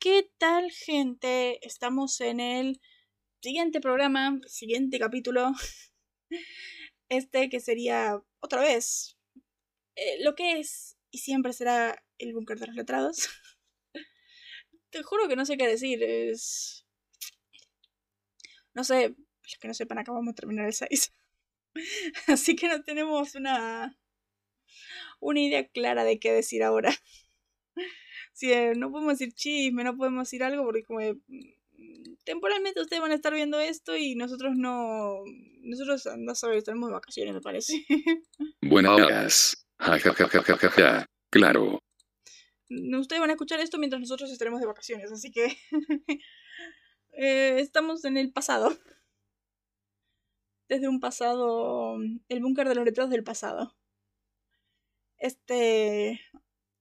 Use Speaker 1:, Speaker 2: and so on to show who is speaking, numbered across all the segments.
Speaker 1: ¿Qué tal, gente? Estamos en el siguiente programa, siguiente capítulo. Este que sería otra vez eh, lo que es y siempre será el búnker de los letrados. Te juro que no sé qué decir. Es. No sé, los que no sepan, acabamos de terminar el 6. Así que no tenemos una. una idea clara de qué decir ahora. Sí, eh, no podemos decir chisme, no podemos decir algo porque como mm, temporalmente ustedes van a estar viendo esto y nosotros no nosotros no sabemos, tenemos vacaciones me parece.
Speaker 2: Buenas. Ja, ja, ja, ja, ja, ja, ja. Claro.
Speaker 1: Ustedes van a escuchar esto mientras nosotros estaremos de vacaciones, así que eh, estamos en el pasado. Desde un pasado, el búnker de los letrados del pasado. Este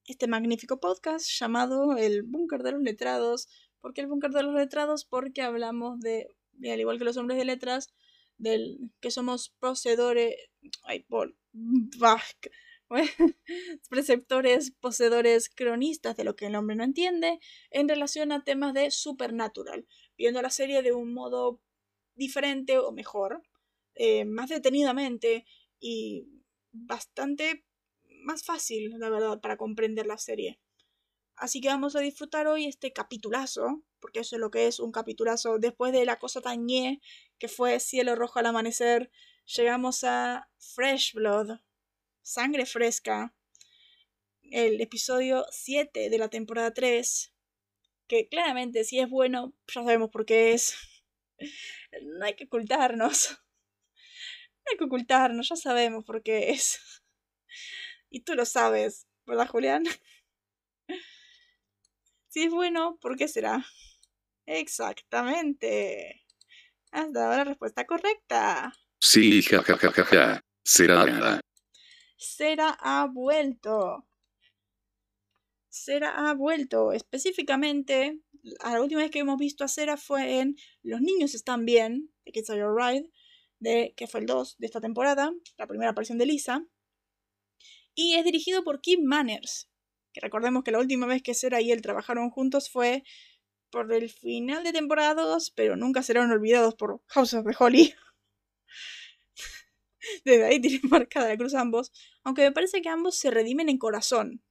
Speaker 1: este magnífico podcast llamado El Búnker de los Letrados. ¿Por qué el Búnker de los Letrados? Porque hablamos de, al igual que los hombres de letras, del que somos poseedores. Ay, por. preceptores, poseedores, cronistas de lo que el hombre no entiende en relación a temas de supernatural, viendo la serie de un modo diferente o mejor, eh, más detenidamente y bastante más fácil, la verdad, para comprender la serie. Así que vamos a disfrutar hoy este capitulazo, porque eso es lo que es un capitulazo. Después de la cosa tan ñe que fue Cielo Rojo al amanecer, llegamos a Fresh Blood, Sangre Fresca, el episodio 7 de la temporada 3, que claramente si es bueno, ya sabemos por qué es. No hay que ocultarnos. No hay que ocultarnos, ya sabemos por qué es. Y tú lo sabes, ¿verdad, Julián? Si es bueno, ¿por qué será? Exactamente. Has dado la respuesta correcta.
Speaker 2: Sí, ja, ja, ja, ja, ja. Será.
Speaker 1: Sera ha vuelto. Sera ha vuelto. Específicamente, la última vez que hemos visto a Sera fue en Los niños están bien, de Kids Are Alright, de, que fue el 2 de esta temporada, la primera aparición de Lisa y es dirigido por Kim Manners. Que recordemos que la última vez que Sera y él trabajaron juntos fue por el final de temporada 2, pero nunca serán olvidados por House of the Holy. Desde ahí tienen marcada la cruz ambos, aunque me parece que ambos se redimen en corazón.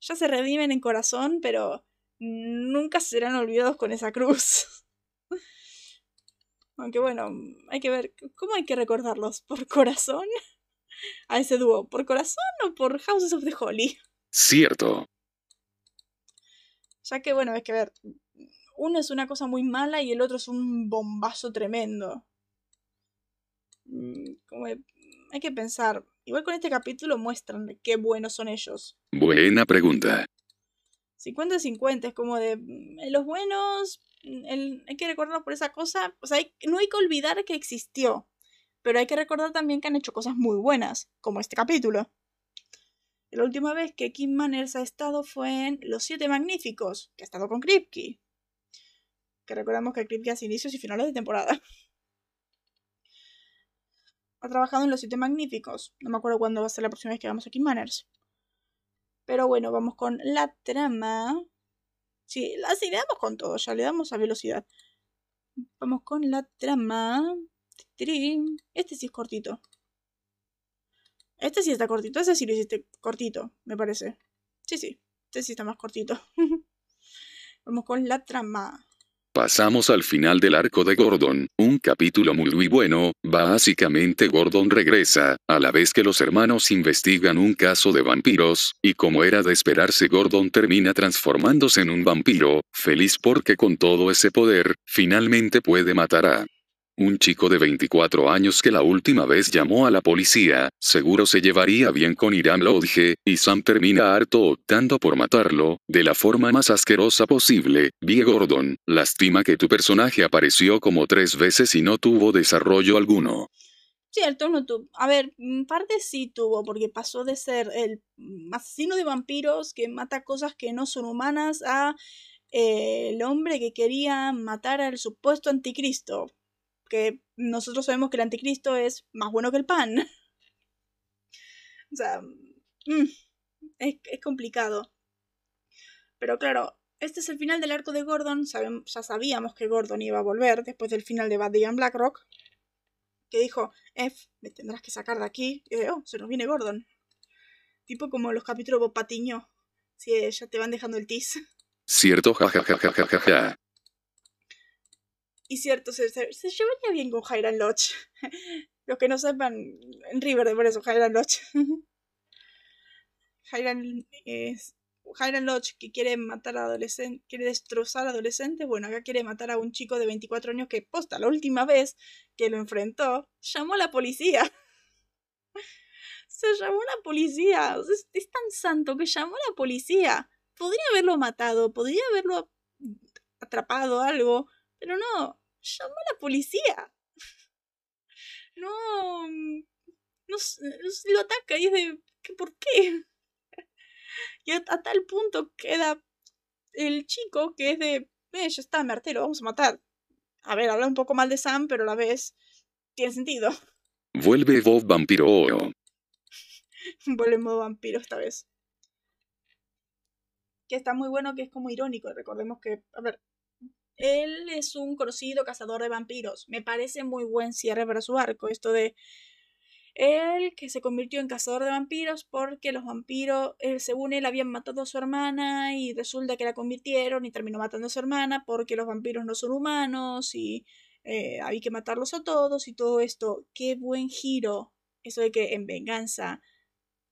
Speaker 1: Ya se redimen en corazón, pero nunca serán olvidados con esa cruz. Aunque bueno, hay que ver cómo hay que recordarlos por corazón a ese dúo? ¿Por corazón o por Houses of the Holy?
Speaker 2: Cierto.
Speaker 1: Ya que, bueno, hay que ver. Uno es una cosa muy mala y el otro es un bombazo tremendo. Mm, como hay que pensar. Igual con este capítulo muestran qué buenos son ellos.
Speaker 2: Buena pregunta.
Speaker 1: 50-50, es como de mm, los buenos, mm, hay que recordarlos por esa cosa. O sea, no hay que olvidar que existió. Pero hay que recordar también que han hecho cosas muy buenas, como este capítulo. La última vez que Kim Manners ha estado fue en Los Siete Magníficos, que ha estado con Kripke. Que recordamos que Kripke hace inicios y finales de temporada. Ha trabajado en Los Siete Magníficos. No me acuerdo cuándo va a ser la próxima vez que vamos a Kim Manners. Pero bueno, vamos con la trama. Sí, así le damos con todo, ya le damos a velocidad. Vamos con la trama. Este sí es cortito. Este sí está cortito. Ese sí lo hiciste cortito, me parece. Sí, sí. Este sí está más cortito. Vamos con la trama.
Speaker 2: Pasamos al final del arco de Gordon, un capítulo muy bueno, básicamente Gordon regresa, a la vez que los hermanos investigan un caso de vampiros, y como era de esperarse Gordon termina transformándose en un vampiro, feliz porque con todo ese poder, finalmente puede matar a un chico de 24 años que la última vez llamó a la policía, seguro se llevaría bien con Iram Lodge, y Sam termina harto optando por matarlo, de la forma más asquerosa posible. Vie Gordon, lástima que tu personaje apareció como tres veces y no tuvo desarrollo alguno.
Speaker 1: Cierto, no tuvo. A ver, parte sí tuvo, porque pasó de ser el asesino de vampiros que mata cosas que no son humanas a eh, el hombre que quería matar al supuesto anticristo que nosotros sabemos que el anticristo es más bueno que el pan. o sea, mm, es, complicado. Pero claro, este es el final del arco de Gordon. ya sabíamos que Gordon iba a volver después del final de Bad and Blackrock. Que dijo, F, me tendrás que sacar de aquí. Y de, oh, se nos viene Gordon. Tipo como los capítulos Bob Patiño. Si ya te van dejando el tis.
Speaker 2: Cierto, jajajajajaja.
Speaker 1: Y cierto, se, se, llevaría bien con Hiram Lodge. Los que no sepan, en River, por eso, Hiram Lodge. Hiram es Lodge que quiere matar a adolescentes, quiere destrozar a adolescentes, bueno, acá quiere matar a un chico de 24 años que posta la última vez que lo enfrentó, llamó a la policía. Se llamó a la policía. es, tan santo que llamó a la policía. Podría haberlo matado, podría haberlo atrapado algo, pero no, llamó a la policía. No, no, lo ataca y es de, ¿por qué? Y a, tal punto queda el chico que es de, eh, ya está, me lo vamos a matar. A ver, habla un poco mal de Sam, pero a la vez tiene sentido.
Speaker 2: Vuelve Bob Vampiro.
Speaker 1: Vuelve modo vampiro esta vez. Que está muy bueno, que es como irónico. Recordemos que, a ver, él es un conocido cazador de vampiros. Me parece muy buen cierre para su arco. Esto de él que se convirtió en cazador de vampiros porque los vampiros, eh, según él, habían matado a su hermana y resulta que la convirtieron y terminó matando a su hermana porque los vampiros no son humanos y eh, hay que matarlos a todos y todo esto. Qué buen giro. Eso de que en venganza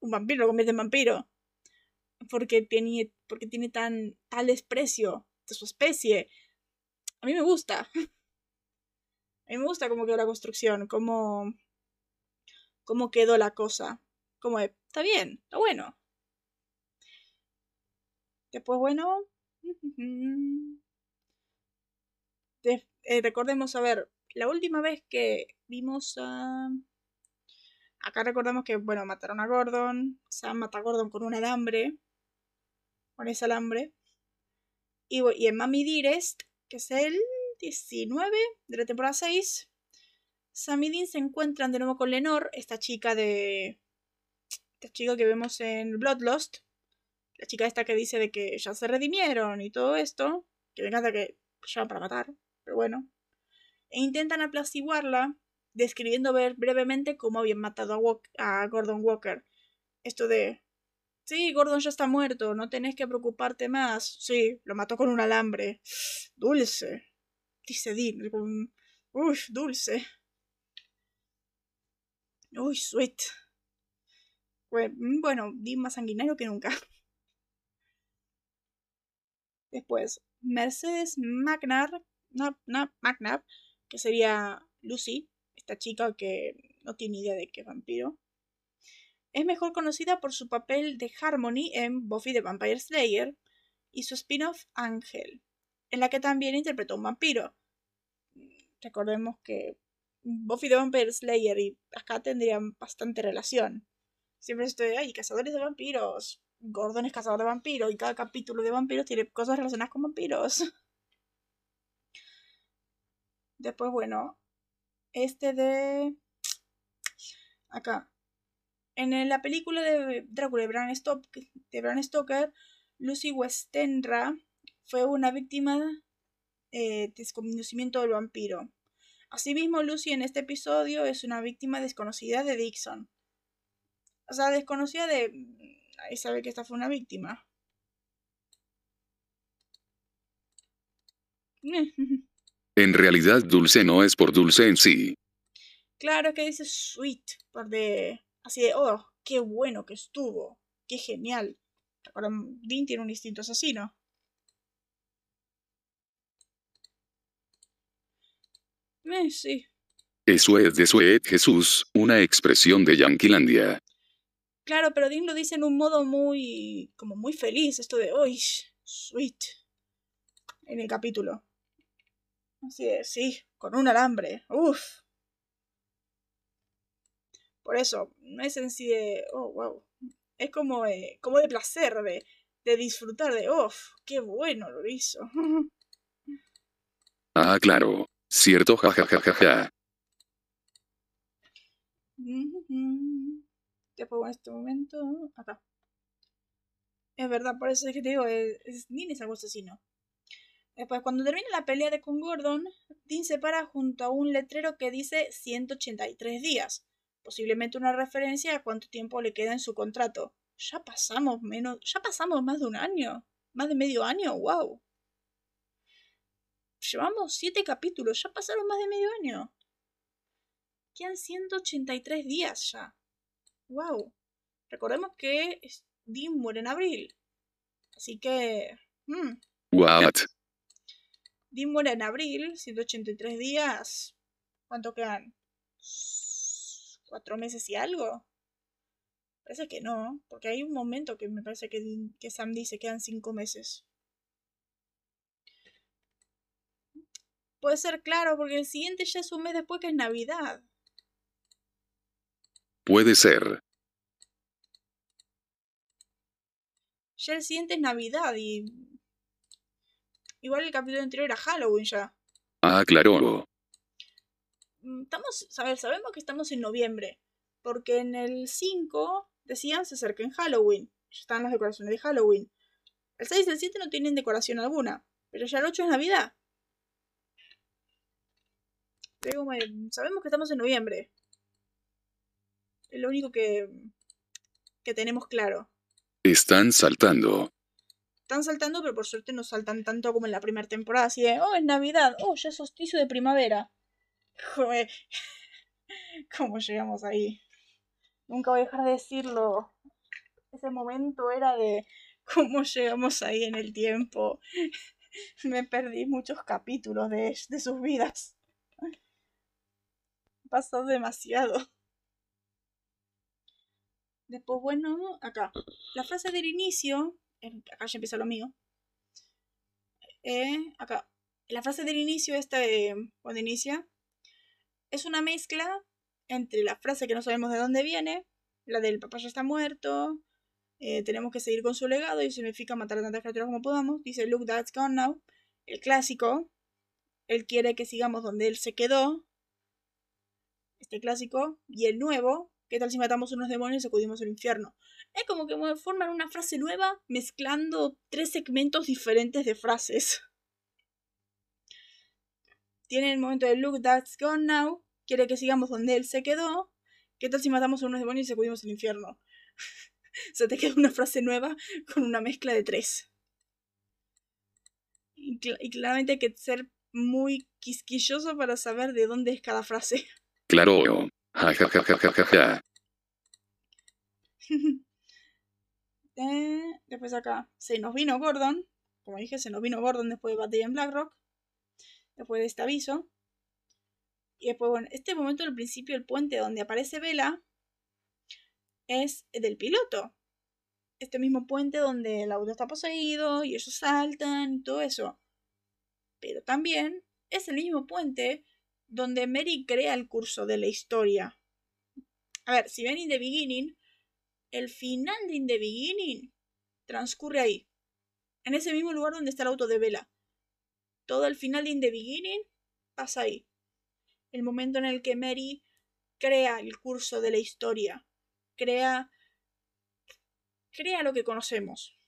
Speaker 1: un vampiro lo convierte en vampiro. Porque tiene, porque tiene tan, tal desprecio de su especie. A mí me gusta. A mí me gusta cómo quedó la construcción, cómo cómo quedó la cosa. Como está bien, está bueno. Después, bueno. Eh, recordemos, a ver, la última vez que vimos a. Acá recordamos que, bueno, mataron a Gordon. Sam mata a Gordon con un alambre. Con ese alambre. Y, y en Mami Direst, que es el 19 de la temporada 6, Sam Dean se encuentran de nuevo con Lenore, esta chica de. Esta chica que vemos en Bloodlust. La chica esta que dice de que ya se redimieron y todo esto. Que me encanta que llaman para matar, pero bueno. E intentan apaciguarla, describiendo ver brevemente cómo habían matado a, a Gordon Walker. Esto de. Sí, Gordon ya está muerto, no tenés que preocuparte más. Sí, lo mató con un alambre. Dulce. Dice Dean. Uf, dulce. Uy, sweet. Mm, bueno, di más sanguinario que nunca. Después, Mercedes McNabb, que sería Lucy, esta chica que no tiene idea de qué vampiro. Es mejor conocida por su papel de Harmony en Buffy the Vampire Slayer y su spin-off Ángel, en la que también interpretó un vampiro. Recordemos que Buffy the Vampire Slayer y acá tendrían bastante relación. Siempre estoy ahí, cazadores de vampiros. Gordon es cazador de vampiros y cada capítulo de vampiros tiene cosas relacionadas con vampiros. Después, bueno, este de... Acá. En la película de Drácula de Bram, de Stoker, Lucy Westenra fue una víctima eh, de desconocimiento del vampiro. Asimismo, Lucy en este episodio es una víctima desconocida de Dixon. O sea, desconocida de... Nadie sabe que esta fue una víctima.
Speaker 2: En realidad, dulce no es por dulce en sí.
Speaker 1: Claro, que dice sweet, por de... Así de, oh, qué bueno que estuvo, qué genial. Ahora, Dean tiene un instinto asesino. Eh, sí.
Speaker 2: Eso es de Sweet Jesús, una expresión de Yanquilandia.
Speaker 1: Claro, pero Dean lo dice en un modo muy. como muy feliz, esto de. ¡Uy! Sweet. En el capítulo. Así es, sí, con un alambre. Uf. Por eso, no es en sí de. Oh, wow. Es como, como de placer, de, de disfrutar, de. ¡Uf! ¡Qué bueno lo hizo!
Speaker 2: ah, claro. Cierto, jajajaja.
Speaker 1: Ya pongo en este momento. Acá. Es verdad, por eso es que te digo, es, es, Dean es algo asesino. Después, cuando termina la pelea de con Gordon, Dean se para junto a un letrero que dice 183 días, posiblemente una referencia a cuánto tiempo le queda en su contrato. Ya pasamos menos, ya pasamos más de un año, más de medio año, wow. Llevamos siete capítulos, ya pasaron más de medio año. Quedan 183 días ya. Wow. Recordemos que Dean muere en abril. Así que... Hmm.
Speaker 2: What?
Speaker 1: Dean muere en abril, 183 días. ¿Cuánto quedan? ¿Cuatro meses y algo? Parece que no, porque hay un momento que me parece que, que Sam dice que quedan cinco meses. Puede ser claro, porque el siguiente ya es un mes después que es Navidad.
Speaker 2: Puede ser.
Speaker 1: Ya el siguiente es Navidad y. Igual el capítulo anterior era Halloween ya.
Speaker 2: Ah, claro.
Speaker 1: Estamos, sabemos que estamos en noviembre. Porque en el 5 decían se acerca en Halloween. Ya están las decoraciones de Halloween. El 6 y el 7 no tienen decoración alguna. Pero ya el 8 es Navidad. sabemos que estamos en noviembre. Es lo único que, que tenemos claro.
Speaker 2: Están saltando.
Speaker 1: Están saltando, pero por suerte no saltan tanto como en la primera temporada. Así de, oh, es Navidad, oh, ya es solsticio de primavera. Joder. ¿Cómo llegamos ahí? Nunca voy a dejar de decirlo. Ese momento era de cómo llegamos ahí en el tiempo. Me perdí muchos capítulos de, de sus vidas. Pasó demasiado. Después, bueno, acá. La frase del inicio. Acá ya empieza lo mío. Eh, acá. La frase del inicio, esta de cuando inicia, es una mezcla entre la frase que no sabemos de dónde viene, la del papá ya está muerto, eh, tenemos que seguir con su legado y significa matar a tantas criaturas como podamos. Dice, look, that's gone now. El clásico. Él quiere que sigamos donde él se quedó. Este clásico. Y el nuevo, ¿Qué tal si matamos unos demonios y sacudimos el infierno? Es como que forman una frase nueva mezclando tres segmentos diferentes de frases. Tiene el momento de Look, that's gone now. Quiere que sigamos donde él se quedó. ¿Qué tal si matamos a unos demonios y sacudimos el infierno? Se te queda una frase nueva con una mezcla de tres. Y, y claramente hay que ser muy quisquilloso para saber de dónde es cada frase.
Speaker 2: Claro. Ja, ja, ja, ja, ja, ja.
Speaker 1: eh, después acá, se nos vino Gordon. Como dije, se nos vino Gordon después de batalla en Blackrock. Después de este aviso. Y después, bueno, este momento al principio, el puente donde aparece Vela es del piloto. Este mismo puente donde el auto está poseído y ellos saltan y todo eso. Pero también es el mismo puente donde Mary crea el curso de la historia. A ver, si ven In the Beginning, el final de In the Beginning transcurre ahí, en ese mismo lugar donde está el auto de Vela. Todo el final de In the Beginning pasa ahí. El momento en el que Mary crea el curso de la historia, crea crea lo que conocemos.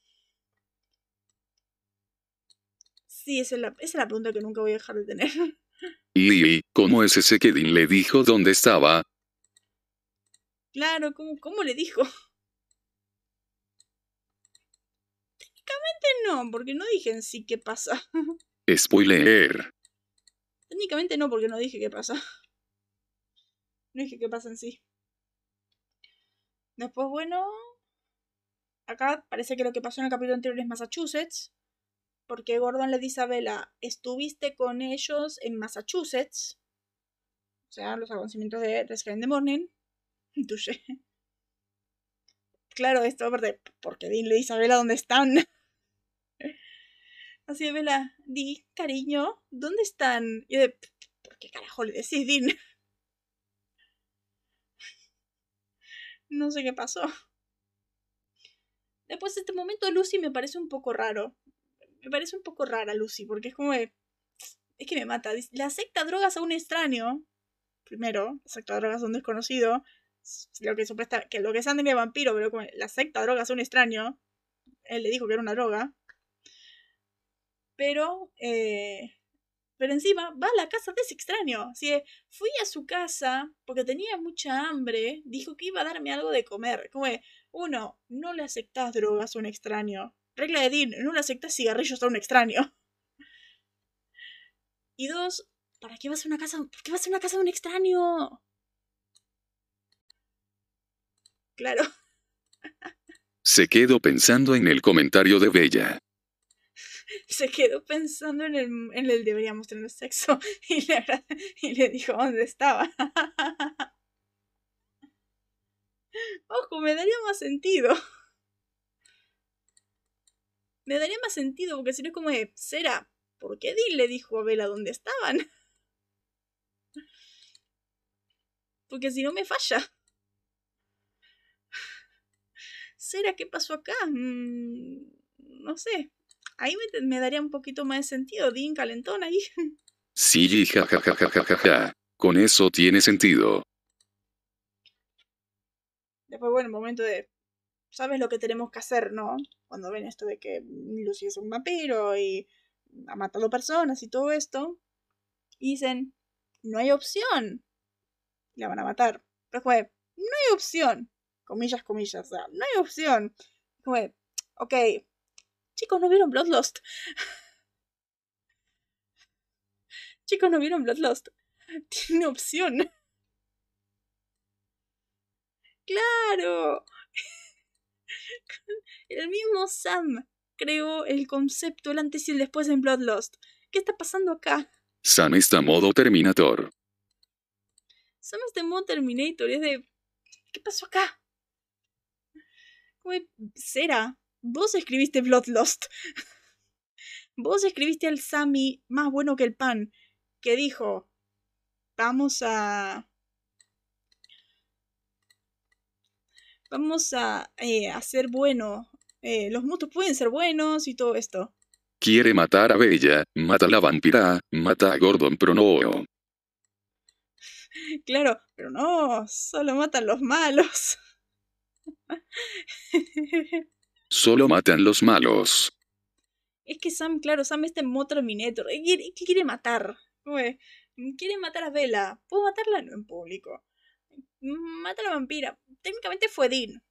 Speaker 1: Sí, esa es la, esa es la pregunta que nunca voy a dejar de tener.
Speaker 2: ¿Y cómo es ese que Dean le dijo dónde estaba?
Speaker 1: Claro, ¿cómo, cómo le dijo? Técnicamente no, porque no dije en sí qué pasa.
Speaker 2: Spoiler.
Speaker 1: Técnicamente no, porque no dije qué pasa. No dije qué pasa en sí. Después, bueno. Acá parece que lo que pasó en el capítulo anterior es Massachusetts porque Gordon le dice a Bella, estuviste con ellos en Massachusetts, o sea, los acontecimientos de Rescue in the Morning, Touché. Claro, esto aparte, porque Dean le dice a Bella dónde están. Así de Bella, di, cariño, ¿dónde están? Y de, ¿por qué carajo le decís, Dean? No sé qué pasó. Después de este momento Lucy me parece un poco raro me parece un poco rara Lucy, porque es como Es que me mata. Le acepta drogas a un extraño. Primero, acepta drogas a un desconocido. Lo que supuesta, que lo que es de vampiro, pero como le acepta drogas a un extraño. él le dijo que era una droga. Pero, eh, pero encima va a la casa de ese extraño. Así fui a su casa porque tenía mucha hambre, dijo que iba a darme algo de comer. Como uno, no le aceptas drogas a un extraño. Regla de Dean, no le aceptas cigarrillos a un extraño. Y dos, ¿para qué vas a una casa? ¿Por qué vas a una casa de un extraño? Claro.
Speaker 2: Se quedó pensando en el comentario de Bella.
Speaker 1: Se quedó pensando en el, en el deberíamos tener sexo y le, y le dijo dónde estaba. Ojo, me daría más sentido. Me daría más sentido porque si no es como de, ¿será? ¿Por qué Dean le dijo a Bella dónde estaban? Porque si no me falla. ¿Será qué pasó acá? Mm, no sé. Ahí me, daría un poquito más de sentido. Dean calentón ahí.
Speaker 2: Sí, jajajajajaja. Con eso tiene sentido.
Speaker 1: Después, bueno, el momento de. ¿Sabes lo que tenemos que hacer, no? Cuando ven esto de que Lucy es un vampiro y ha matado personas y todo esto. Y dicen, no hay opción. La van a matar. Pero fue, no hay opción. Comillas, comillas. O sea, no hay opción. Fue, ok. Chicos, ¿no vieron Bloodlust? Chicos, ¿no vieron Bloodlust? Tiene opción. ¡Claro! El mismo Sam creó el concepto, el antes y el después en Bloodlust. ¿Qué está pasando acá?
Speaker 2: Sam está modo Terminator.
Speaker 1: Sam está en modo Terminator es de... ¿Qué pasó acá? Sera, vos escribiste Bloodlust. vos escribiste al Sammy más bueno que el pan, que dijo, vamos a... Vamos a eh, hacer bueno eh, los mutos pueden ser buenos y todo esto.
Speaker 2: Quiere matar a Bella, mata a la vampira, mata a Gordon, pero no.
Speaker 1: Claro, pero no, solo matan los malos.
Speaker 2: Solo matan los malos.
Speaker 1: Es que Sam, claro, Sam está en modo Terminator. ¿Qué quiere matar? Quiere matar a Bella. ¿Puedo matarla? En público. Mata a la vampira. Técnicamente fue Dean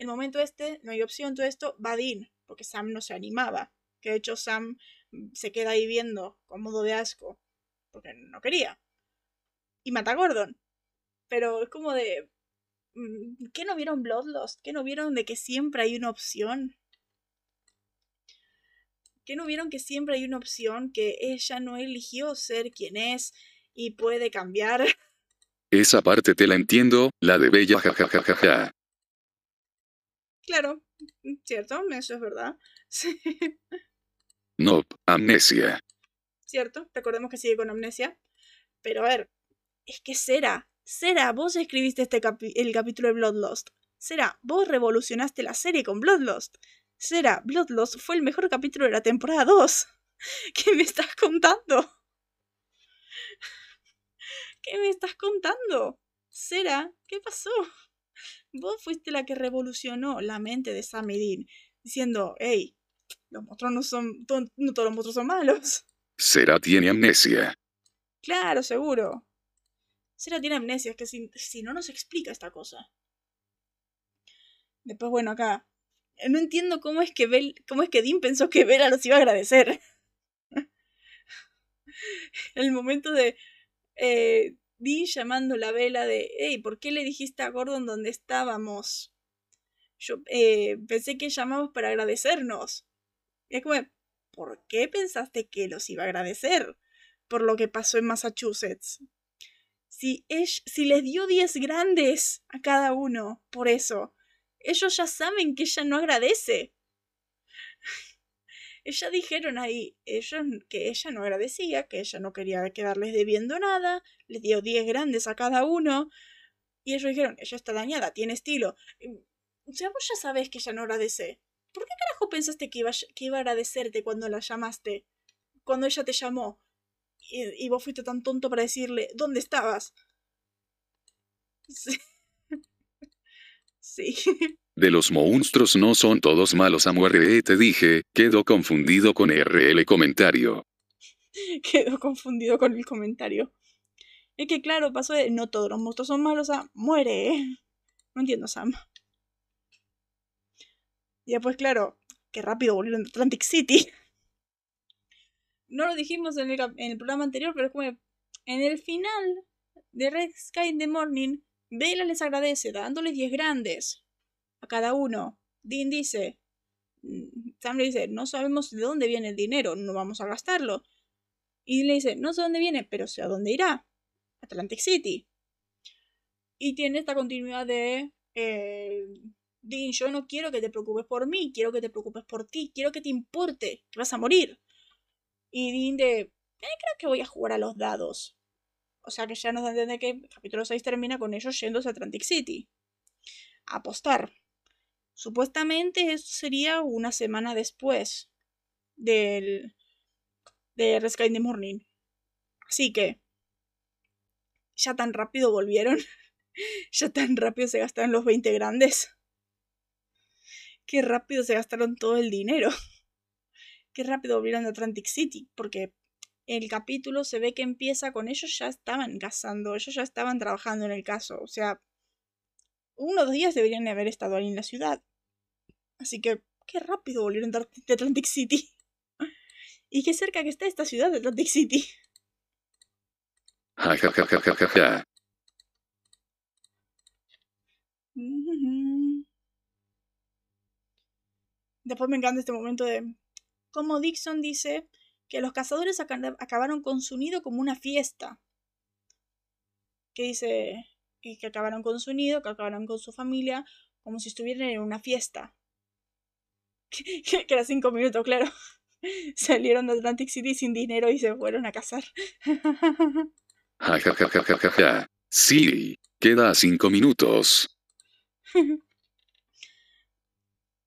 Speaker 1: el momento este, no hay opción, todo esto, va Dean, porque Sam no se animaba. Que de hecho Sam se queda ahí viendo con modo de asco, porque no quería. Y mata a Gordon. Pero es como de... Mm, ¿Qué no vieron Bloodlust? ¿Qué no vieron de que siempre hay una opción? ¿Qué no vieron que siempre hay una opción? Que ella no eligió ser quien es y puede cambiar.
Speaker 2: Esa parte te la entiendo, la de Bella jajajajaja.
Speaker 1: Claro, mm, cierto, eso es verdad. Sí.
Speaker 2: No, amnesia.
Speaker 1: Cierto, recordemos que sigue con amnesia. Pero a ver, es que Sera, Sera, vos escribiste este el capítulo de Bloodlust. Sera, vos revolucionaste la serie con Bloodlust. Sera, Bloodlust fue el mejor capítulo de la temporada 2. ¿Qué me estás contando? ¿Qué me estás contando? Sera, ¿qué pasó? Vos fuiste la que revolucionó la mente de Sam y Dean, diciendo, hey, los monstruos no son, no todos los monstruos son malos.
Speaker 2: Será tiene amnesia.
Speaker 1: Claro, seguro. Será tiene amnesia, es que si, si no nos explica esta cosa. Después, bueno, acá. No entiendo cómo es que Bel, cómo es que Dean pensó que Bella los iba a agradecer. El momento de. Eh, vi llamando la vela de, hey, ¿por qué le dijiste a Gordon dónde estábamos? Yo eh, pensé que llamamos para agradecernos. Y es como, ¿por qué pensaste que los iba a agradecer? Por lo que pasó en Massachusetts. Si, les dio 10 grandes a cada uno, por eso, ellos ya saben que ella no agradece. Ella dijeron ahí ellos que ella no agradecía, que ella no quería quedarles debiendo nada, les dio 10 grandes a cada uno, y ellos dijeron, ella está dañada, tiene estilo. O sea, vos ya sabes que ella no agradece. ¿Por qué carajo pensaste que iba, que iba a agradecerte cuando la llamaste? Cuando ella te llamó. Y, y vos fuiste tan tonto para decirle, ¿dónde estabas? Sí. sí.
Speaker 2: De los monstruos no son todos malos a muerte, te dije, quedo confundido con RL comentario.
Speaker 1: quedó confundido con el comentario. Es que claro, pasó de no todos los monstruos son malos a muere. ¿eh? No entiendo, Sam. Y después, claro, qué rápido volvieron a Atlantic City. No lo dijimos en el, en el programa anterior, pero es como en el final de Red Sky in the Morning, Bella les agradece dándoles 10 grandes a cada uno. Dean dice, mm, Sam le dice, no sabemos de dónde viene el dinero, no vamos a gastarlo. Y le dice, no sé dónde viene, pero sé a dónde irá. Atlantic City. Y tiene esta continuidad de... Eh, Dean, yo no quiero que te preocupes por mí, quiero que te preocupes por ti, quiero que te importe, que vas a morir. Y Dean de... Eh, creo que voy a jugar a los dados. O sea que ya nos entiende que el capítulo 6 termina con ellos yéndose a Atlantic City. A apostar. Supuestamente eso sería una semana después del, de Sky in the Morning. Así que ya tan rápido volvieron. ya tan rápido se gastaron los 20 grandes. Qué rápido se gastaron todo el dinero. Qué rápido volvieron a Atlantic City. Porque el capítulo se ve que empieza con ellos ya estaban cazando. Ellos ya estaban trabajando en el caso. O sea, unos días deberían haber estado ahí en la ciudad. Así que, qué rápido volvieron de Atlantic City. Y qué cerca que está esta ciudad de Atlantic City. Después me encanta este momento de como Dixon dice que los cazadores acabaron con su nido como una fiesta. Que dice que acabaron con su nido, que acabaron con su familia, como si estuvieran en una fiesta. que era cinco minutos, claro. Salieron de Atlantic City sin dinero y se fueron a cazar.
Speaker 2: Ja, ja, ja, ja, ja, ja, ja. Sí, queda cinco minutos.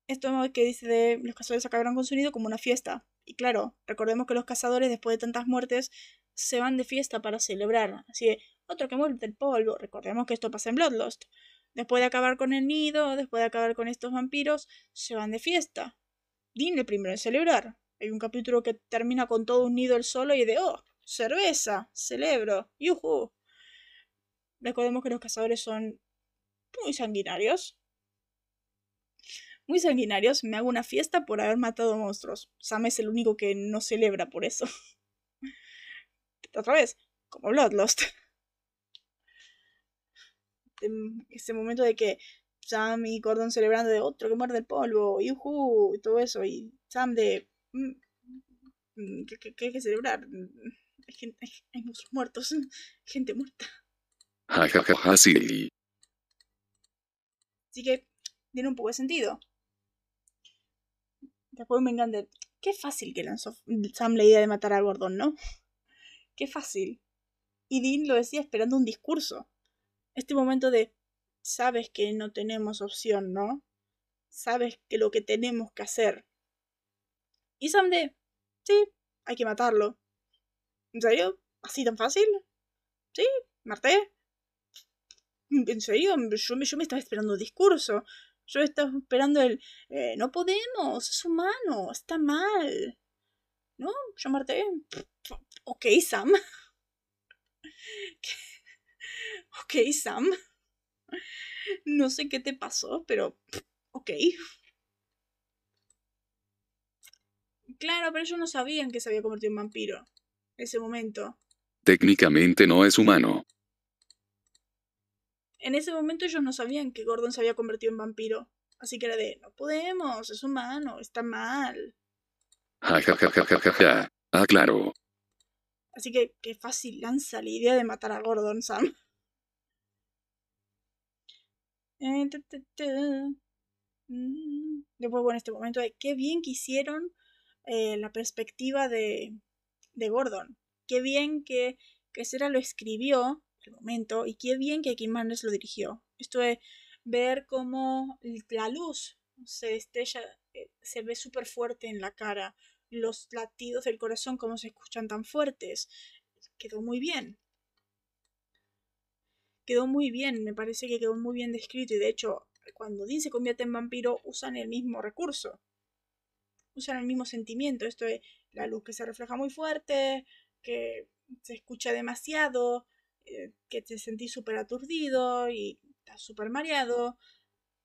Speaker 1: Esto que dice de los cazadores acabaron con su nido como una fiesta. Y claro, recordemos que los cazadores después de tantas muertes se van de fiesta para celebrar. Así de, otro que muere del polvo. Recordemos que esto pasa en Bloodlust. Después de acabar con el nido, después de acabar con estos vampiros, se van de fiesta. Dean el primero en celebrar. Hay un capítulo que termina con todo un nido el solo y de, oh, cerveza, celebro, yuhu. Recordemos que los cazadores son muy sanguinarios. Muy sanguinarios. Me hago una fiesta por haber matado monstruos. Sam es el único que no celebra por eso. Otra vez, como Bloodlust. Ese momento de que Sam y Gordon celebrando de otro que muerde el polvo, yuhu, y todo eso, y Sam de Mm, mm, ¿Qué, hay que celebrar? Mm, hay, gente, hay, monstruos muertos, gente muerta. Así que tiene un poco de sentido. Después me encanta. Qué fácil que lanzó Sam la idea de matar a Gordon, ¿no? Qué fácil. Y Dean lo decía esperando un discurso. Este momento de, sabes que no tenemos opción, ¿no? Sabes que lo que tenemos que hacer y Sam de, sí, hay que matarlo. ¿En serio? ¿Así tan fácil? Sí, Marte. ¿En serio? Yo, yo me estaba esperando un discurso. Yo estaba esperando el, eh, no podemos, es humano, está mal. ¿No? Yo Marte. Ok, Sam. ok, Sam. No sé qué te pasó, pero... Ok. Claro, pero ellos no sabían que se había convertido en vampiro. Ese momento.
Speaker 2: Técnicamente no es humano.
Speaker 1: En ese momento ellos no sabían que Gordon se había convertido en vampiro. Así que era de, no podemos, es humano, está mal.
Speaker 2: Ja, ja, ja, ja, ja, ja. Ah, claro.
Speaker 1: Así que qué fácil lanza la idea de matar a Gordon, Sam. Eh, mm. Después, bueno, este momento de qué bien que hicieron eh, la perspectiva de, de Gordon. Qué bien que, que Sera lo escribió, el momento, y qué bien que Kim Mannes lo dirigió. Esto es ver cómo la luz se estrella, eh, se ve súper fuerte en la cara, los latidos del corazón, cómo se escuchan tan fuertes. Quedó muy bien. Quedó muy bien, me parece que quedó muy bien descrito y de hecho cuando Dean se convierte en vampiro, usan el mismo recurso. Usan el mismo sentimiento. Esto es la luz que se refleja muy fuerte, que se escucha demasiado, eh, que te sentís súper aturdido y estás súper mareado.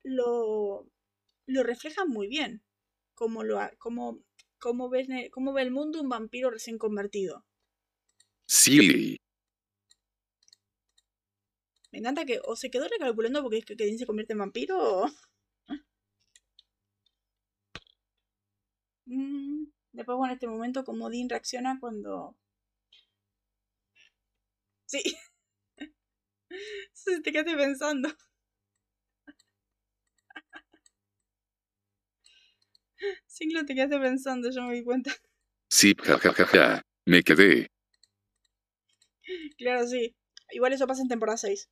Speaker 1: Lo, lo reflejan muy bien. Como, lo, como, como, ve, como ve el mundo un vampiro recién convertido.
Speaker 2: Sí.
Speaker 1: Me encanta que o se quedó recalculando porque es que Dean se convierte en vampiro o... Mm, después, bueno, en este momento, como Dean reacciona cuando... Sí. Te quedaste pensando. Sí, lo te quedaste pensando, yo me di cuenta.
Speaker 2: Sí, jajajaja. Me quedé.
Speaker 1: Claro, sí. Igual eso pasa en temporada 6.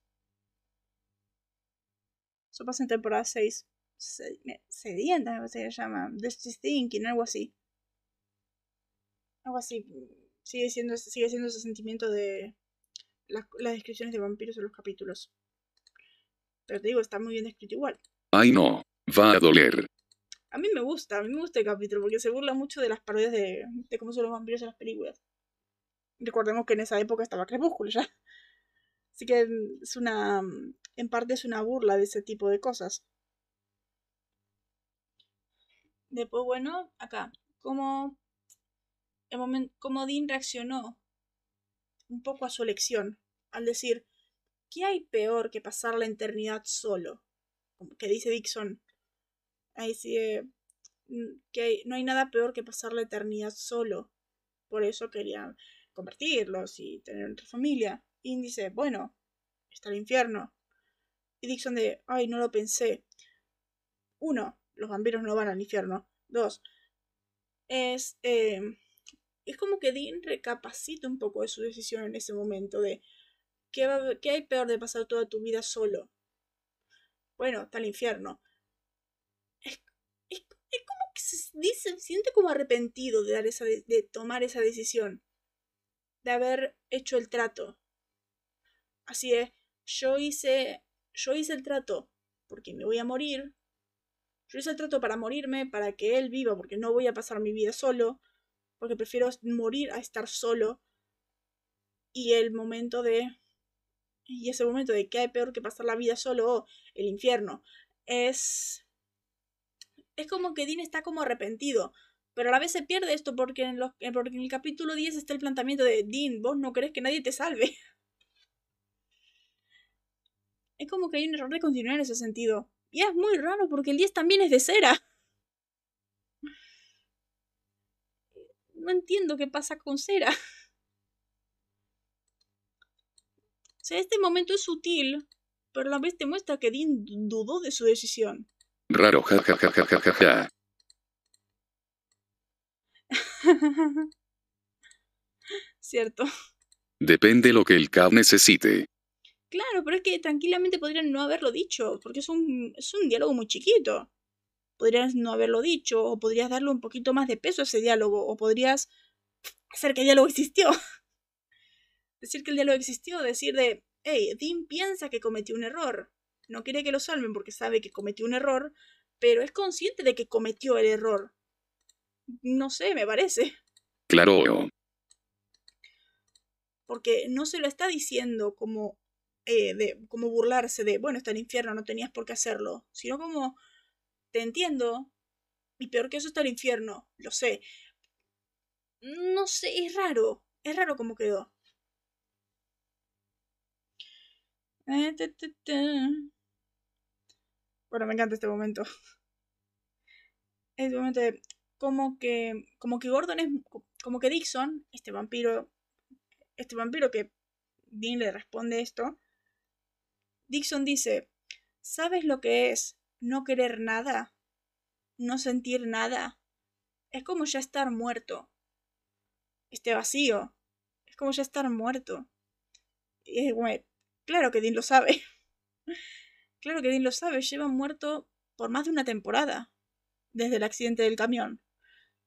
Speaker 1: Eso pasa en temporada 6. Sedienta, no sé se llama. This Thinking, algo así. Algo así. Sigue siendo, sigue siendo ese sentimiento de las, las descripciones de vampiros en los capítulos. Pero te digo, está muy bien descrito igual.
Speaker 2: Ay no, va a doler.
Speaker 1: A mí me gusta, a mí me gusta el capítulo porque se burla mucho de las parodias de, de cómo son los vampiros en las películas. Recordemos que en esa época estaba Crepúsculo ya. Así que es una. En parte es una burla de ese tipo de cosas. Después, bueno, acá. Como. El momento, como Dean reaccionó un poco a su elección. Al decir. ¿Qué hay peor que pasar la eternidad solo? Que dice Dixon. Ahí sí. Mm, que no hay nada peor que pasar la eternidad solo. Por eso quería convertirlos y tener otra familia. Y dice, bueno, está el infierno. Y Dixon de, ay, no lo pensé. Uno, los vampiros no van al infierno. Dos, es, eh, es como que Dean recapacita un poco de su decisión en ese momento de, ¿qué, ¿qué hay peor de pasar toda tu vida solo? Bueno, está el infierno. Es, es, como que se dice, siente como arrepentido de, dar esa, de tomar esa decisión de haber hecho el trato. Así es, yo hice, yo hice el trato porque me voy a morir. Yo hice el trato para morirme, para que él viva, porque no voy a pasar mi vida solo, porque prefiero morir a estar solo. Y el momento de... Y ese momento de que hay peor que pasar la vida solo o el infierno. Es... Es como que Dean está como arrepentido. Pero a la vez se pierde esto porque en, los, porque en el capítulo 10 está el planteamiento de Dean, vos no crees que nadie te salve. Es como que hay un error de continuar en ese sentido. Y es muy raro porque el 10 también es de cera. No entiendo qué pasa con cera. O sea, este momento es sutil, pero a la vez te muestra que Dean dudó de su decisión.
Speaker 2: Raro, jajajajajaja.
Speaker 1: Cierto.
Speaker 2: Depende lo que el CAP necesite.
Speaker 1: Claro, pero es que tranquilamente podrían no haberlo dicho, porque es un, es un diálogo muy chiquito. Podrías no haberlo dicho, o podrías darle un poquito más de peso a ese diálogo, o podrías hacer que el diálogo existió. decir que el diálogo existió, decir de, hey, Dean piensa que cometió un error. No quiere que lo salven porque sabe que cometió un error, pero es consciente de que cometió el error. No sé, me parece.
Speaker 2: Claro.
Speaker 1: Porque no se lo está diciendo como, eh, de, como burlarse de, bueno, está en infierno, no tenías por qué hacerlo, sino como, te entiendo, y peor que eso está el infierno, lo sé. No sé, es raro, es raro como quedó. Eh, bueno, me encanta este momento. Este momento de, como que, como que Gordon es, como que Dixon, este vampiro, este vampiro que Dean le responde esto, Dixon dice, ¿sabes lo que es no querer nada? No sentir nada. Es como ya estar muerto. Este vacío. Es como ya estar muerto. Y claro que Dean lo sabe. claro que Dean lo sabe. Lleva muerto por más de una temporada. Desde el accidente del camión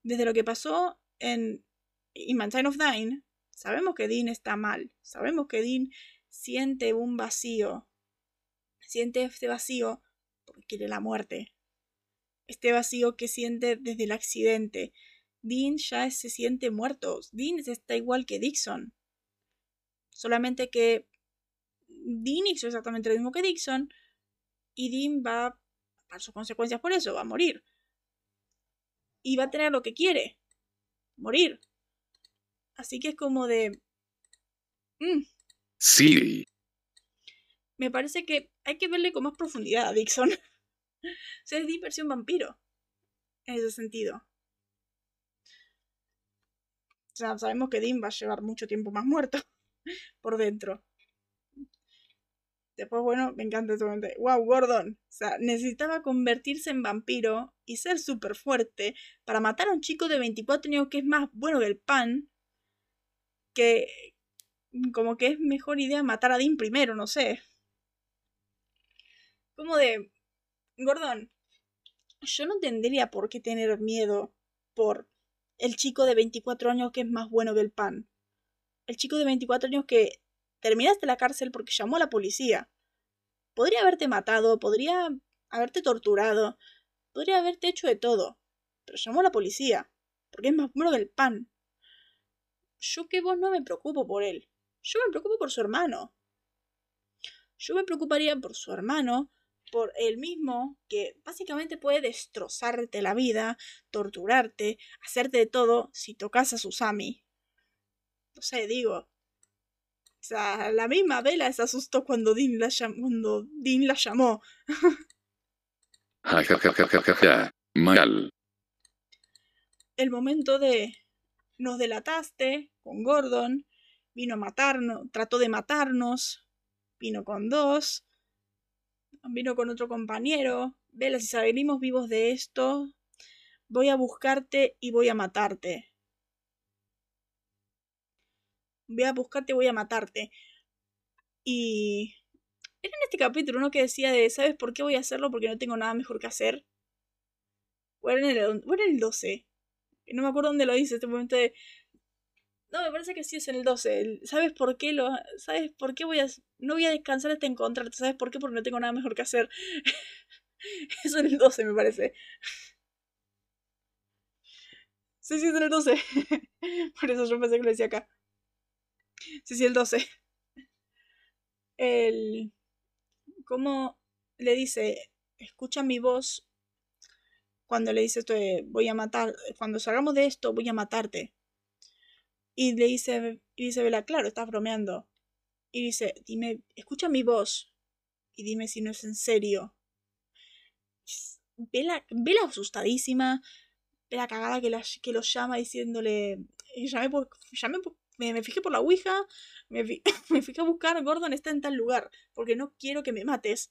Speaker 1: desde lo que pasó en In of Dying, sabemos que Dean está mal, sabemos que Dean siente un vacío, siente este vacío quiere la muerte. Este vacío que siente desde el accidente. Dean ya se siente muerto. Dean está igual que Dixon. Solamente que Dean hizo exactamente lo mismo que Dixon y Dean va a pagar sus consecuencias por eso, va a morir. Y va a tener lo que quiere, morir. Así que es como de...
Speaker 2: Mm. Sí.
Speaker 1: Me parece que hay que verle con más profundidad a Dixon. o sea, es diversión vampiro. En ese sentido. O sea, sabemos que Dean va a llevar mucho tiempo más muerto por dentro. Después, bueno, me encanta este momento. ¡Wow, Gordon! O sea, necesitaba convertirse en vampiro y ser súper fuerte para matar a un chico de 24 años que es más bueno que el pan. Que. Como que es mejor idea matar a Dean primero, no sé. Como de. Gordon, yo no tendría por qué tener miedo por el chico de 24 años que es más bueno que el pan. El chico de 24 años que Terminaste la cárcel porque llamó a la policía. Podría haberte matado, podría haberte torturado, podría haberte hecho de todo. Pero llamó a la policía, porque es más bueno que el pan. Yo que vos no me preocupo por él. Yo me preocupo por su hermano. Yo me preocuparía por su hermano, por él mismo, que básicamente puede destrozarte la vida, torturarte, hacerte de todo si tocas a Susami. No sé, digo, o sea, la misma Vela se asustó cuando Dean la, cuando Dean la llamó.
Speaker 2: Mal.
Speaker 1: El momento de nos delataste con Gordon, vino a matarnos, trató de matarnos, vino con dos, vino con otro compañero. Vela, si salimos vivos de esto, voy a buscarte y voy a matarte voy a buscarte, voy a matarte. Y era en este capítulo uno que decía de, ¿sabes por qué voy a hacerlo? Porque no tengo nada mejor que hacer. O era en el, o el 12. No me acuerdo dónde lo dice este momento de... No, me parece que sí es en el 12. ¿Sabes por qué lo... ¿Sabes por qué voy a... No voy a descansar hasta encontrarte. ¿Sabes por qué? Porque no tengo nada mejor que hacer. Eso en el 12 me parece. Sí, sí, es en el 12. Por eso yo pensé que lo decía acá. Sí, sí, el 12. El. ¿Cómo le dice? Escucha mi voz. Cuando le dice esto voy a matar. Cuando salgamos de esto, voy a matarte. Y le dice. Y dice Vela, claro, estás bromeando. Y dice, dime, escucha mi voz. Y dime si no es en serio. Vela, Vela asustadísima. Vela cagada que, la, que lo llama diciéndole. Por, llamé por, me, fijé por la Ouija, me, me, fijé a buscar, Gordon está en tal lugar, porque no quiero que me mates.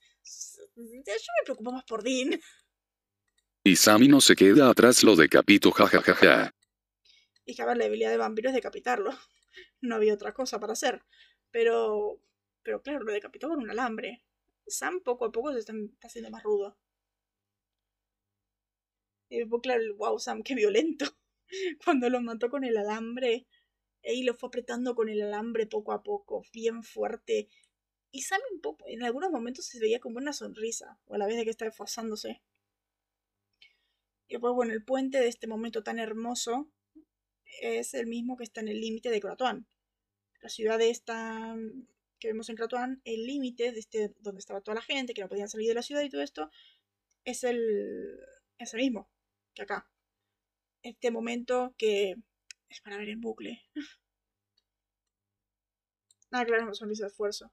Speaker 1: Yo me preocupo más por Dean.
Speaker 2: Y Sammy no se queda atrás, lo decapito, jajajaja.
Speaker 1: Y que a ver, la habilidad de vampiro es decapitarlo. No había otra cosa para hacer. Pero, pero claro, lo decapitó con un alambre. Sam poco a poco se está, haciendo más rudo. Y pues, claro, wow, Sam, qué violento. Cuando lo mató con el alambre, y lo fue apretando con el alambre poco a poco, bien fuerte. Y Sam un poco, en algunos momentos se veía como una sonrisa, o a la vez de que está esforzándose. Y después, bueno, el puente de este momento tan hermoso es el mismo que está en el límite de Croatoan. La ciudad esta que vemos en Croatoan, el límite de este, donde estaba toda la gente, que no podían salir de la ciudad y todo esto, es el, es el mismo que acá. Este momento que es para ver en bucle. ah, claro, una sonrisa de esfuerzo.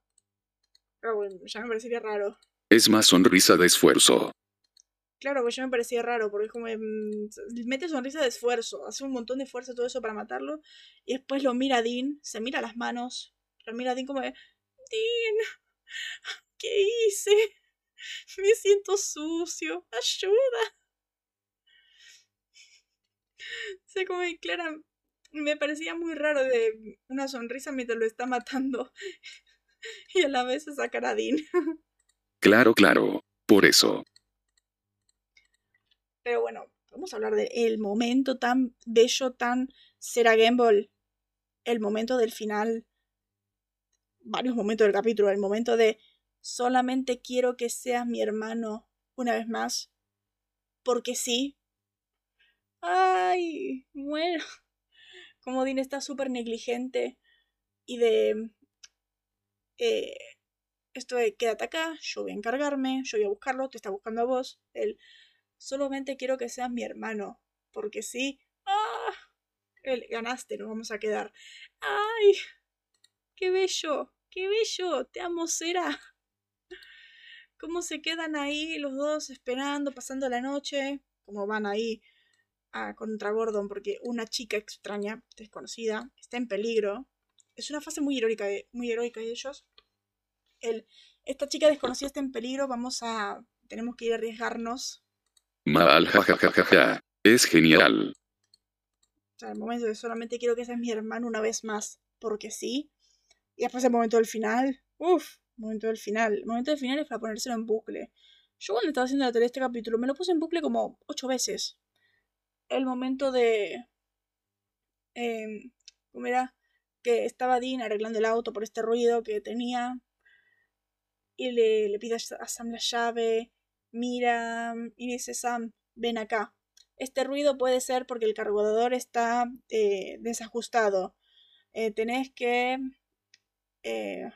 Speaker 1: Pero bueno, ya me parecería raro.
Speaker 2: Es más sonrisa de esfuerzo.
Speaker 1: Claro, pues ya me parecía raro, porque es como. Mm, mete sonrisa de esfuerzo, hace un montón de esfuerzo todo eso para matarlo, y después lo mira a Dean, se mira las manos, lo mira a Dean como de. Dean, ¿qué hice? Me siento sucio, ayuda. Se como clara, me parecía muy raro de una sonrisa mientras lo está matando y a la vez sacar a Dean.
Speaker 2: Claro, claro, por eso.
Speaker 1: Pero bueno, vamos a hablar del momento tan bello, tan Sarah Gamble, el momento del final, varios momentos del capítulo, el momento de solamente quiero que seas mi hermano una vez más, porque sí. Ay, bueno. Como Dean está súper negligente y de... Eh, esto de quédate acá, yo voy a encargarme, yo voy a buscarlo, te está buscando a vos. Él, solamente quiero que seas mi hermano, porque sí. ¡Ah! Él, ganaste, nos vamos a quedar. ¡Ay! ¡Qué bello! ¡Qué bello! Te amo, Cera. ¿Cómo se quedan ahí los dos esperando, pasando la noche? Como van ahí a contra Gordon porque una chica extraña, desconocida, está en peligro. Es una fase muy heroica de, muy heroica de ellos. El, esta chica desconocida está en peligro, vamos a... Tenemos que ir a arriesgarnos.
Speaker 2: Mal, jajajaja. Es genial.
Speaker 1: El momento de solamente quiero que seas mi hermano una vez más, porque sí. Y después el momento del final. Uf, momento del final. El momento del final es para ponérselo en bucle. Yo cuando estaba haciendo la tele este capítulo me lo puse en bucle como ocho veces. El momento de... Eh, ¿Cómo era? Que estaba Dean arreglando el auto por este ruido que tenía. Y le, le pide a Sam la llave. Mira. Y dice Sam, ven acá. Este ruido puede ser porque el cargador está eh, desajustado. Eh, tenés que eh,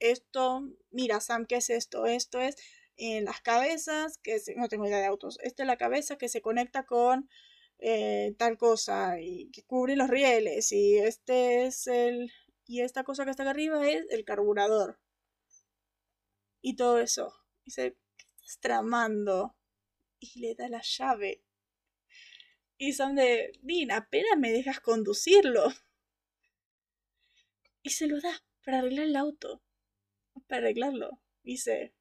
Speaker 1: esto, mira Sam, ¿qué es esto? Esto es las cabezas, que no tengo idea de autos, esta es la cabeza que se conecta con tal cosa y que cubre los rieles y este es el y esta cosa que está acá arriba es el carburador y todo eso dice ¿qué estás tramando? y le da la llave y Sam de Dean apenas me dejas conducirlo y se lo da para arreglar el auto. Para arreglarlo. Dice,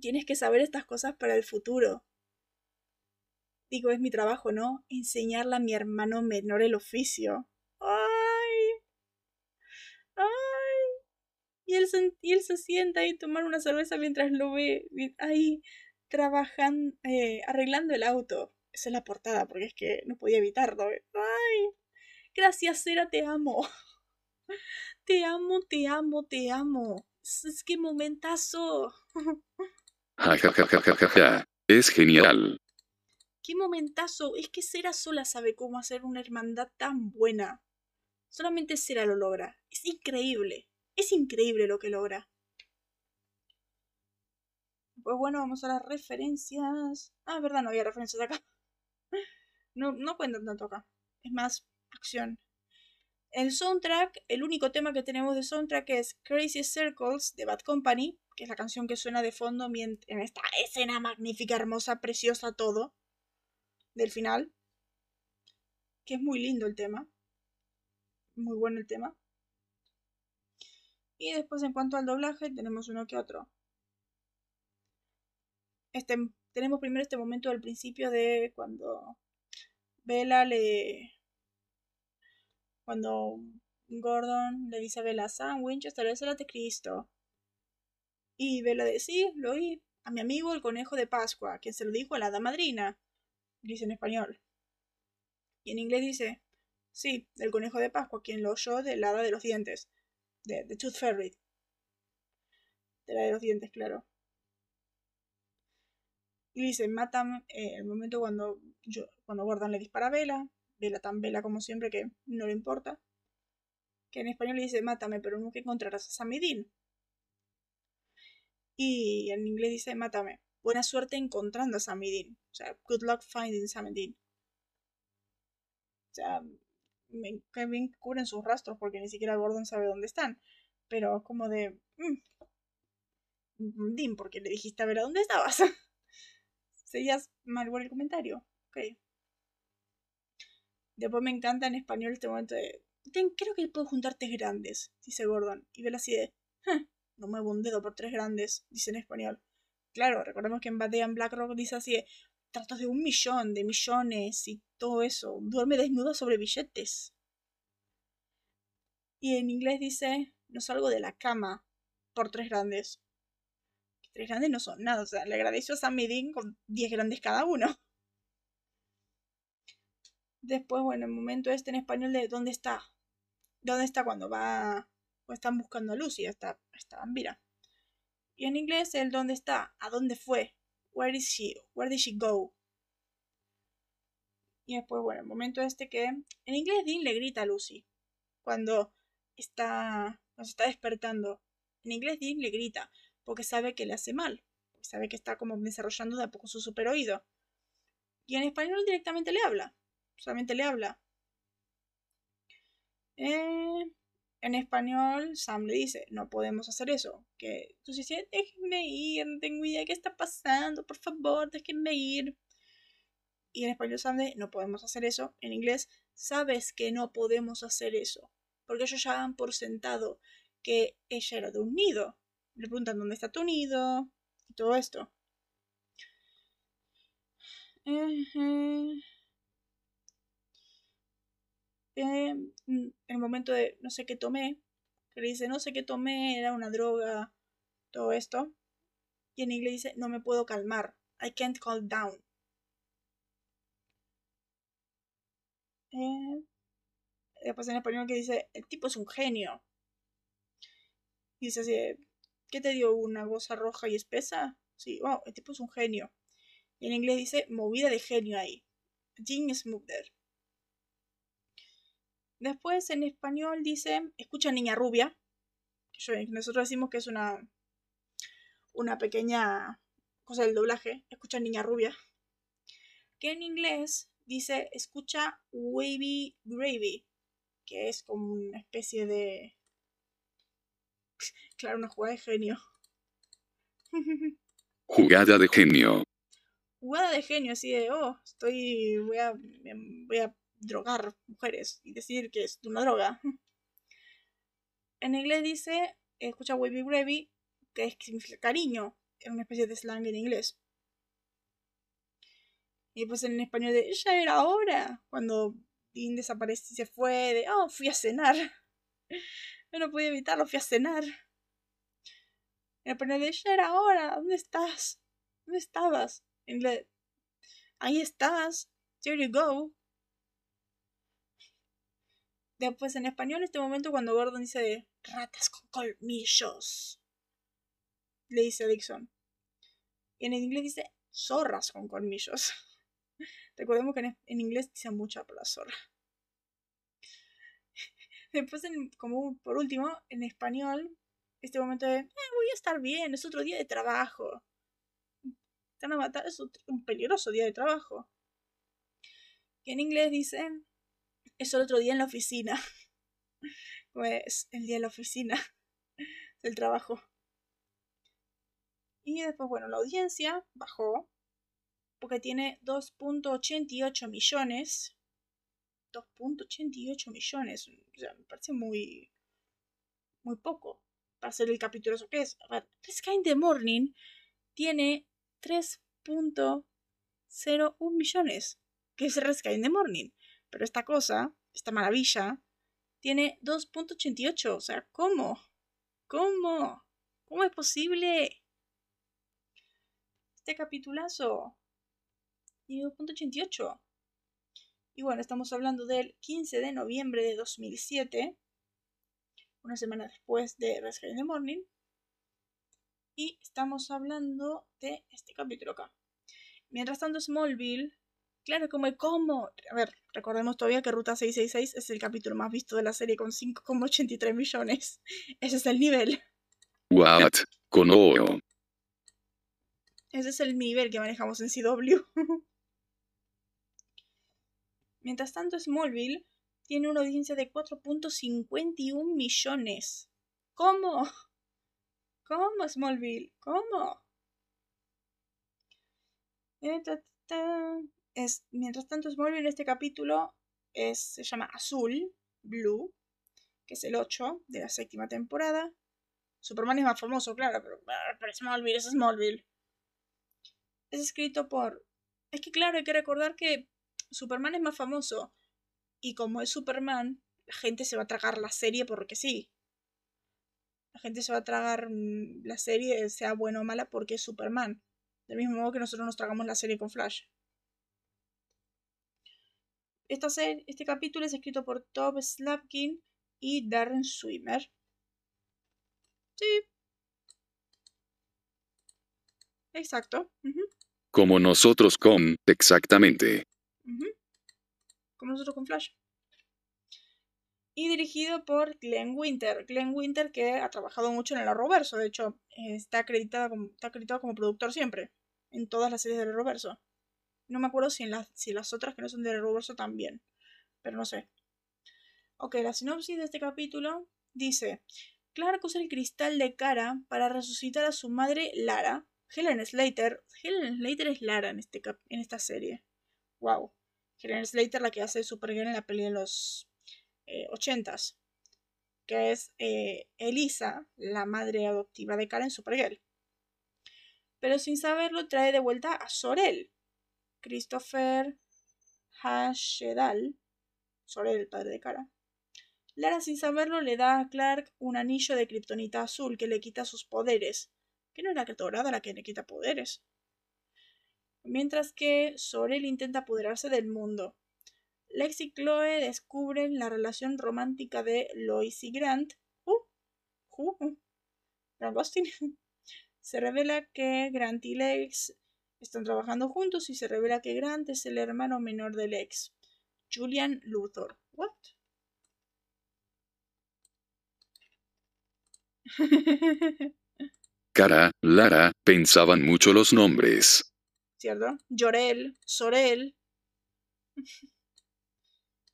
Speaker 1: tienes que saber estas cosas para el futuro. Digo, es mi trabajo, ¿no? Enseñarle a mi hermano menor el oficio. ¡Ay! ¡Ay! Y él, se, y él se sienta ahí a tomar una cerveza mientras lo ve ahí trabajando, eh, arreglando el auto. Esa es la portada, porque es que no podía evitarlo. ¡Ay! Gracias, Cera, te amo. Te amo, te amo, te amo. Es que momentazo.
Speaker 2: Ja, Es genial.
Speaker 1: Qué momentazo. Es que Sera sola sabe cómo hacer una hermandad tan buena. Solamente Sera lo logra. Es increíble. Es increíble lo que logra. Pues bueno, vamos a las referencias. Ah, verdad, no había referencias acá. No, no cuentan tanto acá. Es más acción. El soundtrack, el único tema que tenemos de soundtrack es Crazy Circles de Bad Company, que es la canción que suena de fondo en esta escena magnífica, hermosa, preciosa, todo del final. Que es muy lindo el tema. Muy bueno el tema. Y después en cuanto al doblaje tenemos uno que otro. Este, tenemos primero este momento del principio de cuando Bella le cuando Gordon le dice a Bella, Sam Winchester es el Cristo. Y Bella dice, sí, lo oí, a mi amigo el conejo de Pascua, quien se lo dijo a la hada madrina. Dice en español. Y en inglés dice, sí, el conejo de Pascua, quien lo oyó del hada de los dientes. De, The Tooth Fairy. De la de los dientes, claro. Y dice, matan eh, el momento cuando, yo, cuando Gordon le dispara a Bella, vela tan vela como siempre que no le importa. Que en español le dice mátame, pero nunca encontrarás a Samidin. Y en inglés dice mátame. Buena suerte encontrando a Samidin. O sea, good luck finding Samidin. O sea, que bien cubren sus rastros porque ni siquiera Gordon sabe dónde están. Pero como de... Mmm, Din, porque le dijiste a ver a dónde estabas. Seguías mal por el comentario. Ok. Después me encanta en español este momento de. creo que puedo juntar tres grandes, dice Gordon. Y Bella así de. no muevo un dedo por tres grandes, dice en español. Claro, recordemos que en Bad Day Blackrock dice así de. Tratos de un millón, de millones y todo eso. Duerme desnuda sobre billetes. Y en inglés dice. No salgo de la cama por tres grandes. Tres grandes no son nada. O sea, le agradeció a Sam Dean con diez grandes cada uno. Después, bueno, el momento este en español de dónde está. ¿Dónde está cuando va? O están buscando a Lucy, está, está Mira. Y en inglés el dónde está, a dónde fue. Where is she? Where did she go? Y después, bueno, el momento este que en inglés Dean le grita a Lucy cuando está, cuando está despertando. En inglés Dean le grita porque sabe que le hace mal, sabe que está como desarrollando de a poco su super oído. Y en español directamente le habla, solamente le habla. Eh, en español, Sam le dice, no podemos hacer eso. Que tú dices, déjenme ir, no tengo idea de qué está pasando, por favor, déjenme ir. Y en español Sam dice, no podemos hacer eso. En inglés, sabes que no podemos hacer eso. Porque ellos ya han por sentado que ella era de un nido. Le preguntan dónde está tu nido y todo esto. En el momento de no sé qué tomé, que le dice no sé qué tomé, era una droga, todo esto. Y en inglés dice no me puedo calmar, I can't calm down. Eh, después en español que dice el tipo es un genio. dice así, ¿qué te dio una goza roja y espesa? Sí, wow, el tipo es un genio. Y en inglés dice movida de genio ahí. Genius move there. Después en español dice, escucha niña rubia. Nosotros decimos que es una, una pequeña cosa del doblaje. Escucha niña rubia. Que en inglés dice, escucha wavy gravy. Que es como una especie de... Claro, una jugada de genio.
Speaker 2: Jugada de genio.
Speaker 1: Jugada de genio, así de, oh, estoy, voy a, voy a drogar mujeres y decir que es una droga. En inglés dice, escucha Wavy Gravy, que significa cariño, es una especie de slang en inglés. Y pues en español de, ya era hora, cuando Dean desapareció y se fue, de, oh, fui a cenar. Yo no podía evitarlo, fui a cenar. En español de, ya era hora, ¿dónde estás? ¿Dónde estabas? En inglés, ahí estás, there you go. Después en español, este momento cuando Gordon dice ratas con colmillos, le dice Dixon. Y en inglés dice zorras con colmillos. Recordemos que en, inglés dice mucha la zorra. Después, como por último, en español, este momento de eh, voy a estar bien, es otro día de trabajo. Están a matar, es un peligroso día de trabajo. Y en inglés dicen es el otro día en la oficina. Pues el día de la oficina del trabajo. Y después, bueno, la audiencia bajó porque tiene 2.88 millones. 2.88 millones. O sea, me parece muy, muy poco para ser el capítulo eso que es. A ver, the Morning tiene 3.01 millones, que es Sky in the Morning. Pero esta cosa, esta maravilla, tiene 2.88. O sea, ¿cómo? ¿Cómo? ¿Cómo es posible? Este capitulazo tiene 2.88. Y bueno, estamos hablando del 15 de noviembre de 2007, una semana después de Rescue in the Morning. Y estamos hablando de este capítulo acá. Mientras tanto, Smallville Claro, como el cómo. A ver, recordemos todavía que Ruta 666 es el capítulo más visto de la serie con 5,83 millones. Ese es el nivel.
Speaker 2: What? Con O.
Speaker 1: Ese es el nivel que manejamos en CW. Mientras tanto, Smallville tiene una audiencia de 4.51 millones. ¿Cómo? ¿Cómo, Smallville? ¿Cómo? Eh, es, mientras tanto, Smallville en este capítulo se llama Azul, Blue, que es el 8 de la séptima temporada. Superman es más famoso, claro, pero, pero Smallville es Smallville. Es escrito por... Es que claro, hay que recordar que Superman es más famoso. Y como es Superman, la gente se va a tragar la serie porque sí. La gente se va a tragar mm, la serie, sea buena o mala, porque es Superman. Del mismo modo que nosotros nos tragamos la serie con Flash este capítulo es escrito por Tob Slapkin y Darren Swimmer. Sí. Exacto.
Speaker 2: Como nosotros con, exactamente.
Speaker 1: Como nosotros con Flash. Y dirigido por Glenn Winter. Glenn Winter que ha trabajado mucho en el Arrowverso. De hecho, eh, está acreditado como, está acreditado como productor siempre. En todas las series del Arrowverso. No me acuerdo si en las, si las otras que no son del Arrowverso también. Pero no sé. Ok, la sinopsis de este capítulo dice: Clark usa el cristal de cara para resucitar a su madre Lara. Helen Slater. Helen Slater es Lara en, este cap- en esta serie. Wow. Helen Slater, la que hace Supergirl en la peli de los eh, 80s. Que es eh, Elisa, la madre adoptiva de Karen Supergirl. Pero sin saberlo, trae de vuelta a Sorel. Christopher Hashedal. Sorel, el padre de Kara. Lara, sin saberlo, le da a Clark un anillo de kriptonita azul que le quita sus poderes. Que no es la dorada la que le quita poderes. Mientras que Sorel intenta apoderarse del mundo. Lex y Chloe descubren la relación romántica de Lois y Grant. Uh, uh, uh. Grant. Se revela que Grant y Lex están trabajando juntos y se revela que Grant es el hermano menor de Lex, Julian Luthor. What?
Speaker 2: Cara, Lara, pensaban mucho los nombres.
Speaker 1: ¿Cierto? Jorel, Sorel.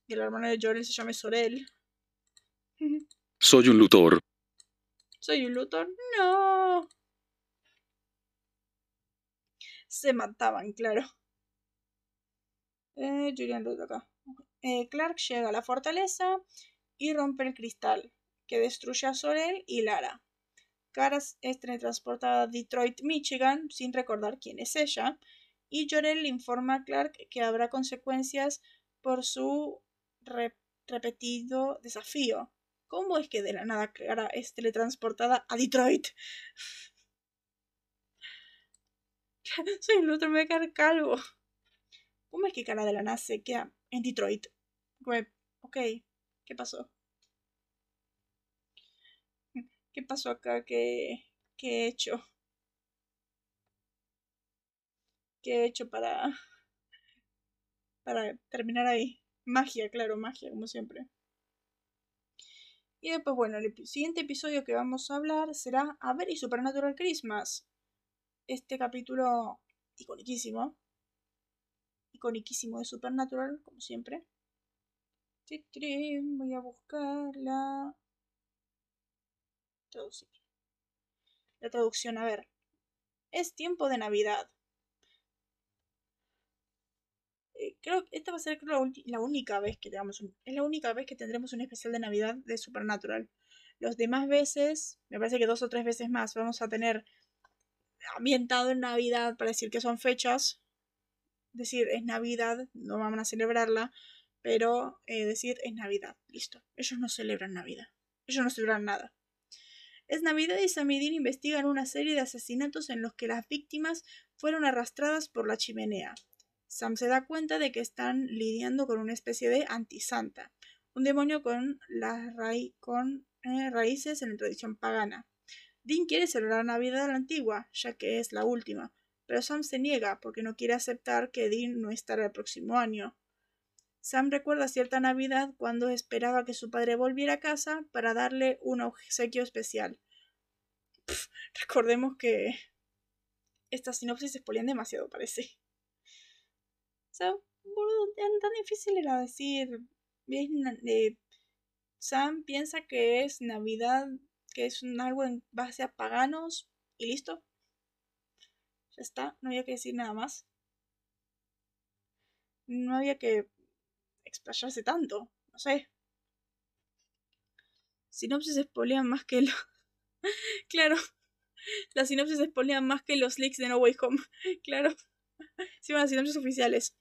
Speaker 1: Y el hermano de Jorel se llama Sorel.
Speaker 2: Soy un Luthor.
Speaker 1: ¿Soy un Luthor? No. Se mataban, claro. Eh, Julian acá. Eh, Clark llega a la fortaleza y rompe el cristal, que destruye a Sorel y Lara. Caras es teletransportada a Detroit, Michigan, sin recordar quién es ella, y Jorel le informa a Clark que habrá consecuencias por su re- repetido desafío. ¿Cómo es que de la nada Clara es teletransportada a Detroit? Soy un Luthor, me voy a quedar calvo. ¿Cómo es que Cara de la nada se queda en Detroit? Como, Ok, ¿qué pasó? ¿Qué pasó acá? ¿Qué, qué he hecho? ¿Qué he hecho para, para terminar ahí? Magia, claro, magia, como siempre. Y después, bueno, el siguiente episodio que vamos a hablar será A y Supernatural Christmas. Este capítulo iconiquísimo. Iconiquísimo de Supernatural, como siempre. Voy a buscar la traducción. La traducción, a ver. Es tiempo de Navidad. Eh, creo que esta va a ser la, la única vez que tengamos un, es la única vez que tendremos un especial de Navidad de Supernatural. Los demás veces, me parece que dos o tres veces más, vamos a tener ambientado en Navidad para decir que son fechas. Decir es Navidad, no van a celebrarla, pero eh, decir es Navidad, listo. Ellos no celebran Navidad. Ellos no celebran nada. Es Navidad y Samidin investigan una serie de asesinatos en los que las víctimas fueron arrastradas por la chimenea. Sam se da cuenta de que están lidiando con una especie de antisanta, un demonio con, las eh, raíces en la tradición pagana. Dean quiere celebrar Navidad a la antigua, ya que es la última, pero Sam se niega porque no quiere aceptar que Dean no estará el próximo año. Sam recuerda cierta Navidad cuando esperaba que su padre volviera a casa para darle un obsequio especial. Recordemos que estas sinopsis se spoilean demasiado, parece. Sea, boludo, tan, difícil era decir. eh, Sam piensa que es Navidad, que es un algo en base a paganos y listo. Ya está, no había que decir nada más. No había que explayarse tanto, no sé. Sinopsis spoilean más que lo... claro, las sinopsis spoilean más que los leaks de No Way Home. claro, sí, van las sinopsis oficiales.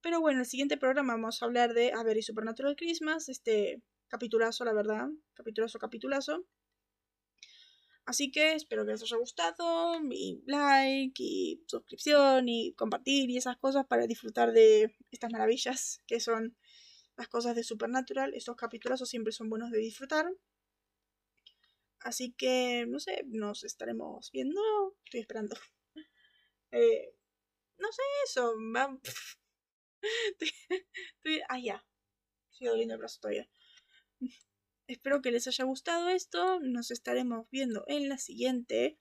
Speaker 1: Pero bueno, en el siguiente programa vamos a hablar de A ver y Supernatural Christmas, este capitulazo, la verdad, capitulazo, capitulazo. Así que espero que les haya gustado, y like, y suscripción, y compartir, y esas cosas para disfrutar de estas maravillas que son las cosas de Supernatural. Estos capitulazos siempre son buenos de disfrutar. Así que, no sé, nos estaremos viendo. Estoy esperando. Eh, no sé eso. ah, ya. Sigo doliendo el brazo todavía. Espero que les haya gustado esto. Nos estaremos viendo en la siguiente.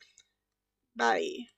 Speaker 2: Bye.